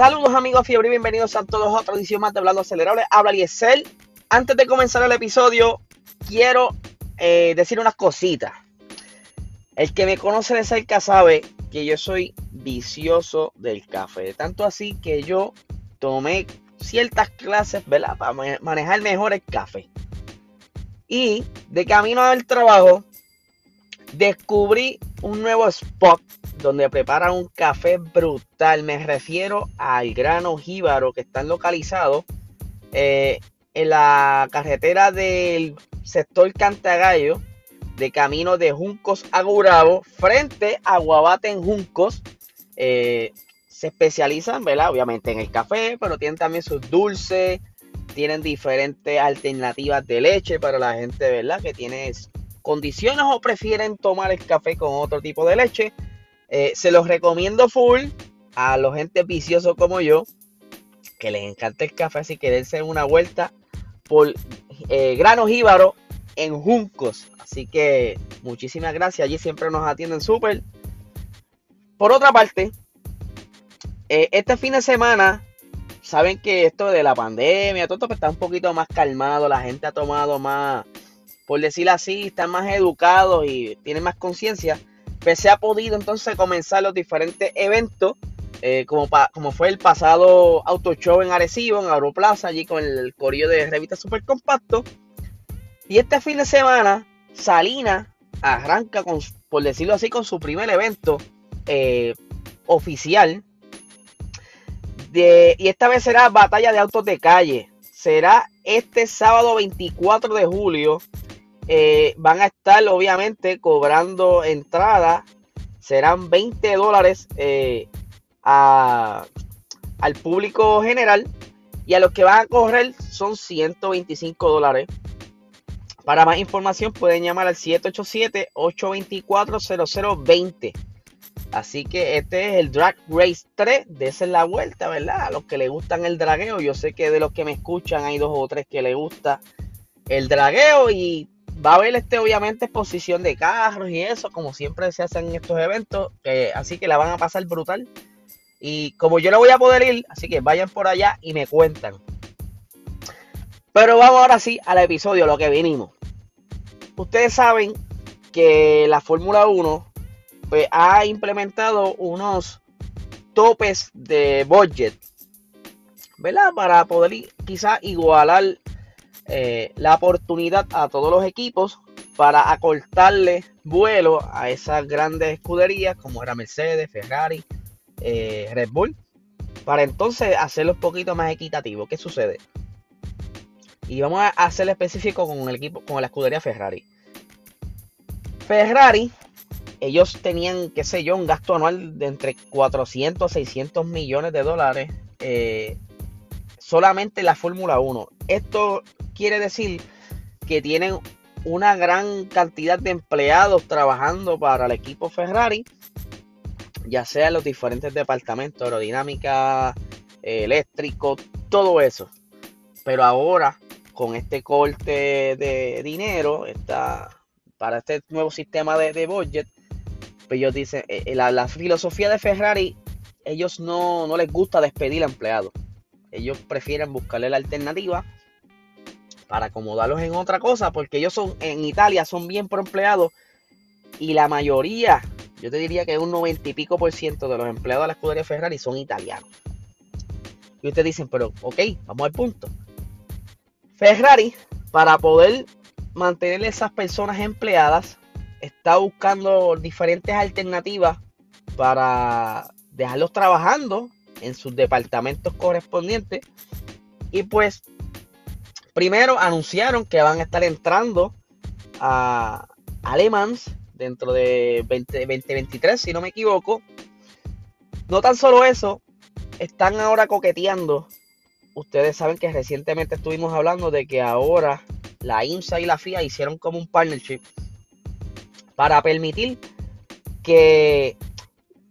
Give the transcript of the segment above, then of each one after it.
Saludos amigos Fiebre y bienvenidos a todos a otra edición más de Hablando Acelerable. Habla Liesel. Antes de comenzar el episodio, quiero eh, decir unas cositas. El que me conoce de cerca sabe que yo soy vicioso del café. Tanto así que yo tomé ciertas clases. Para manejar mejor el café. Y de camino al trabajo, descubrí un nuevo spot donde preparan un café brutal. Me refiero al grano jíbaro que están localizados eh, en la carretera del sector Cantagallo, de camino de Juncos a Gurabo, frente a Guabate en Juncos. Eh, se especializan, ¿verdad? Obviamente en el café, pero tienen también sus dulces, tienen diferentes alternativas de leche para la gente, ¿verdad? Que tiene condiciones o prefieren tomar el café con otro tipo de leche. Eh, se los recomiendo full a los gente viciosos como yo, que les encanta el café, así que dense una vuelta por eh, Grano Jíbaro en Juncos. Así que muchísimas gracias, allí siempre nos atienden súper. Por otra parte, eh, este fin de semana, saben que esto de la pandemia, todo esto pues, está un poquito más calmado, la gente ha tomado más, por decirlo así, están más educados y tienen más conciencia se ha podido entonces comenzar los diferentes eventos, eh, como, fue el pasado Auto Show en Arecibo, en Aeroplaza, allí con el corillo de revista Super Compacto. Y este fin de semana, Salina arranca, con, por decirlo así, con su primer evento eh, oficial. Y esta vez será Batalla de Autos de Calle. Será este sábado 24 de julio eh, van a estar obviamente cobrando entrada. Serán 20 dólares eh, al público general. Y a los que van a correr son 125 dólares. Para más información pueden llamar al 787-824-0020. Así que este es el Drag Race 3. De esa es la vuelta, ¿verdad? A los que les gustan el dragueo. Yo sé que de los que me escuchan hay dos o tres que les gusta el dragueo. Y va a haber este obviamente exposición de carros y eso, como siempre se hacen en estos eventos, así que la van a pasar brutal. Y como yo no voy a poder ir, así que vayan por allá y me cuentan. Pero vamos ahora sí al episodio, lo que vinimos. Ustedes saben que la Fórmula 1 pues, ha implementado unos topes de budget, ¿verdad? Para poder quizás igualar eh, la oportunidad a todos los equipos para acortarle vuelo a esas grandes escuderías como era Mercedes, Ferrari, eh, Red Bull, para entonces hacerlo un poquito más equitativo. ¿Qué sucede? Y vamos a hacerlo específico con el equipo, con la escudería Ferrari. Ferrari, ellos tenían, qué sé yo, un gasto anual de entre 400 a 600 millones de dólares eh, solamente la Fórmula 1. Esto quiere decir que tienen una gran cantidad de empleados trabajando para el equipo Ferrari, ya sea en los diferentes departamentos, aerodinámica, eléctrico, todo eso. Pero ahora, con este corte de dinero, está, para este nuevo sistema de, budget, pues ellos dicen, eh, eh, la, filosofía de Ferrari, ellos no, no les gusta despedir a empleados. Ellos prefieren buscarle la alternativa para acomodarlos en otra cosa, porque ellos son en Italia son bien pro empleados y la mayoría, yo te diría que un 90 y pico por ciento de los empleados de la escudería Ferrari son italianos. Y ustedes dicen, pero ok, vamos al punto. Ferrari, para poder mantener esas personas empleadas, está buscando diferentes alternativas para dejarlos trabajando en sus departamentos correspondientes. Y pues Primero anunciaron que van a estar entrando a Alemans dentro de 2023, si no me equivoco. No tan solo eso, están ahora coqueteando. Ustedes saben que recientemente estuvimos hablando de que ahora la IMSA y la FIA hicieron como un partnership para permitir que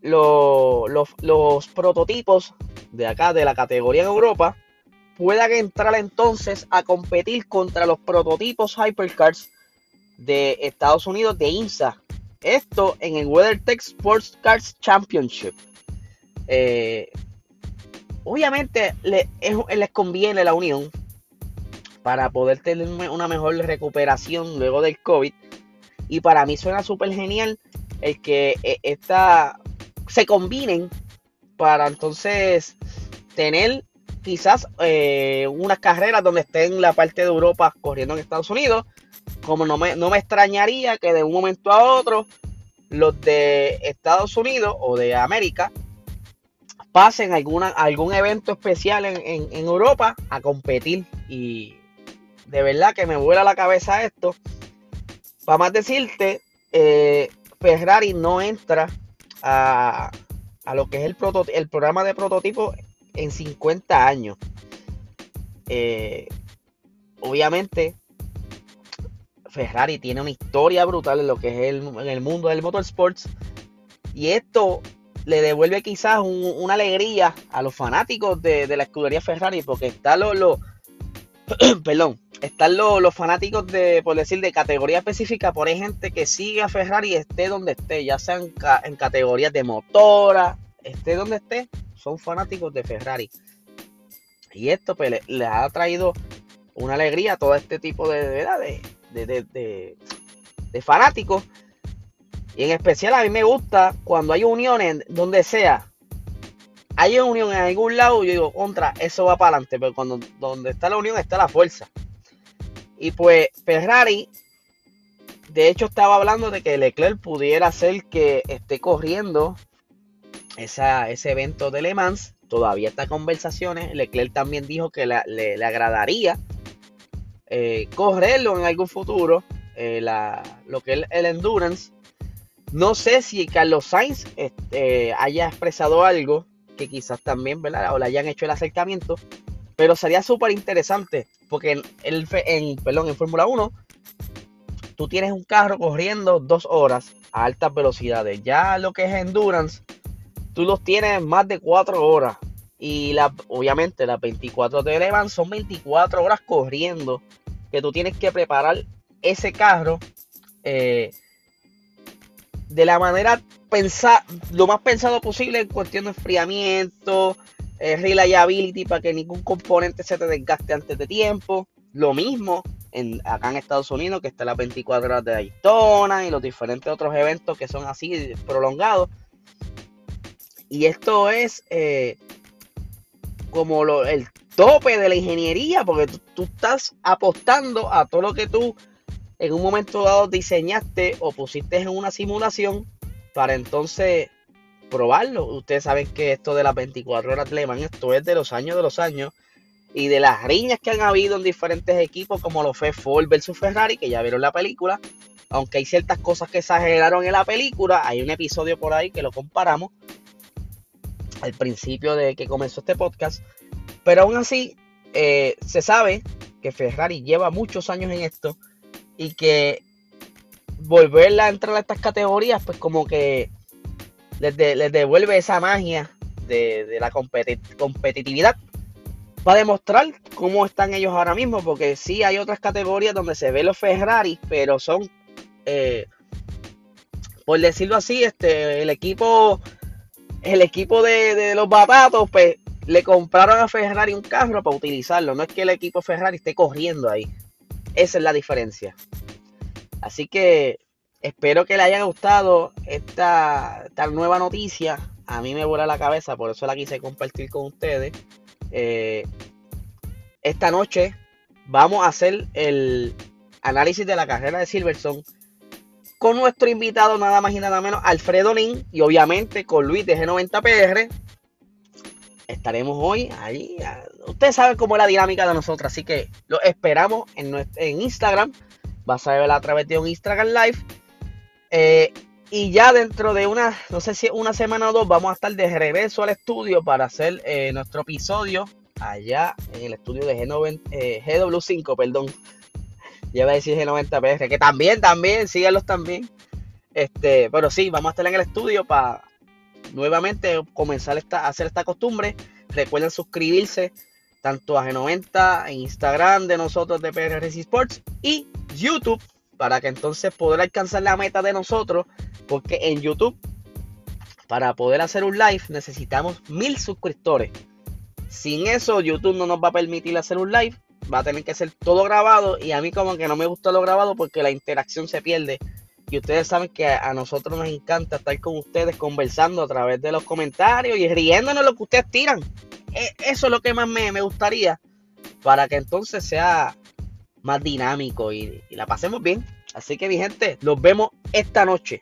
los prototipos de acá, de la categoría en Europa, puedan entrar entonces a competir contra los prototipos Hypercars de Estados Unidos de INSA. Esto en el WeatherTech Sports Cars Championship. Eh, obviamente les conviene la unión para poder tener una mejor recuperación luego del COVID. Y para mí suena súper genial el que eh, esta, se combinen para entonces tener quizás eh, unas carreras donde estén la parte de Europa corriendo en Estados Unidos. Como no me, no me extrañaría que de un momento a otro los de Estados Unidos o de América pasen alguna, algún evento especial en, Europa a competir. Y de verdad que me vuela la cabeza esto. Para más decirte, eh, Ferrari no entra a, lo que es el, el programa de prototipo en 50 años. Eh, obviamente, Ferrari tiene una historia brutal en lo que es el, mundo del motorsports. Y esto le devuelve quizás una alegría a los fanáticos de, la escudería Ferrari, porque están los, los perdón, están los, fanáticos de, por decir, de categoría específica, por hay gente que sigue a Ferrari esté donde esté, ya sea en categorías de motora, esté donde esté, son fanáticos de Ferrari. Y esto pues, le, ha traído una alegría a todo este tipo de, de, de, de, fanáticos. Y en especial a mí me gusta cuando hay uniones donde sea. Hay unión en algún lado, yo digo, contra, eso va para adelante. Pero cuando donde está la unión está la fuerza. Y pues Ferrari, de hecho estaba hablando de que Leclerc pudiera ser que esté corriendo ese evento de Le Mans. Todavía está conversaciones. Leclerc también dijo que le, agradaría eh, correrlo en algún futuro. Eh, lo que es el endurance. No sé si Carlos Sainz este, haya expresado algo que quizás también, ¿verdad? O le hayan hecho el acercamiento. Pero sería súper interesante. Porque en, en, perdón, en Fórmula 1, tú tienes un carro corriendo dos horas a altas velocidades. Ya lo que es endurance, tú los tienes más de 4 horas. Y la, obviamente las 24 te elevan, son 24 horas corriendo. Que tú tienes que preparar ese carro eh, de la manera pensar, lo más pensado posible en cuestión de enfriamiento, eh, reliability para que ningún componente se te desgaste antes de tiempo. Lo mismo en, acá en Estados Unidos, que está las 24 horas de Daytona y los diferentes otros eventos que son así prolongados. Y esto es eh, como el tope de la ingeniería, porque tú, estás apostando a todo lo que tú en un momento dado diseñaste o pusiste en una simulación para entonces probarlo. Ustedes saben que esto de las 24 horas Le Mans, esto es de los años de los años y de las riñas que han habido en diferentes equipos, como lo fue Ford versus Ferrari, que ya vieron la película. Aunque hay ciertas cosas que exageraron en la película, hay un episodio por ahí que lo comparamos al principio de que comenzó este podcast. Pero aún así, eh, se sabe que Ferrari lleva muchos años en esto y que volverla a entrar a estas categorías, pues como que les, devuelve esa magia de, la competitividad para demostrar cómo están ellos ahora mismo, porque sí hay otras categorías donde se ve los Ferrari, pero son, eh, por decirlo así, este, el equipo el equipo de, los batatos, pues le compraron a Ferrari un carro para utilizarlo. No es que el equipo Ferrari esté corriendo ahí. Esa es la diferencia. Así que espero que le haya gustado esta, nueva noticia. A mí me vuela la cabeza, por eso la quise compartir con ustedes. Eh, esta noche vamos a hacer el análisis de la carrera de Silverstone con nuestro invitado nada más y nada menos, Alfredo Lin, y obviamente con Luis de G90PR. Estaremos hoy ahí. Ustedes saben cómo es la dinámica de nosotros, así que lo esperamos en, nuestro, en Instagram. Vas a ver a través de un Instagram Live. Eh, y ya dentro de una, no sé si una semana o dos, vamos a estar de regreso al estudio para hacer eh, nuestro episodio allá en el estudio de G9, eh, GW5, perdón. Ya a decir G90PR, que también, también, síganlos también. Este, pero sí, vamos a estar en el estudio para nuevamente comenzar esta, hacer esta costumbre. Recuerden suscribirse tanto a G90 en Instagram de nosotros de PR Sports y YouTube para que entonces poder alcanzar la meta de nosotros. Porque en YouTube, para poder hacer un live, necesitamos mil suscriptores. Sin eso, YouTube no nos va a permitir hacer un live. Va a tener que ser todo grabado. Y a mí como que no me gusta lo grabado porque la interacción se pierde. Y ustedes saben que a nosotros nos encanta estar con ustedes conversando a través de los comentarios y riéndonos lo que ustedes tiran. E, eso es lo que más me, gustaría para que entonces sea más dinámico y, y la pasemos bien. Así que mi gente, los vemos esta noche.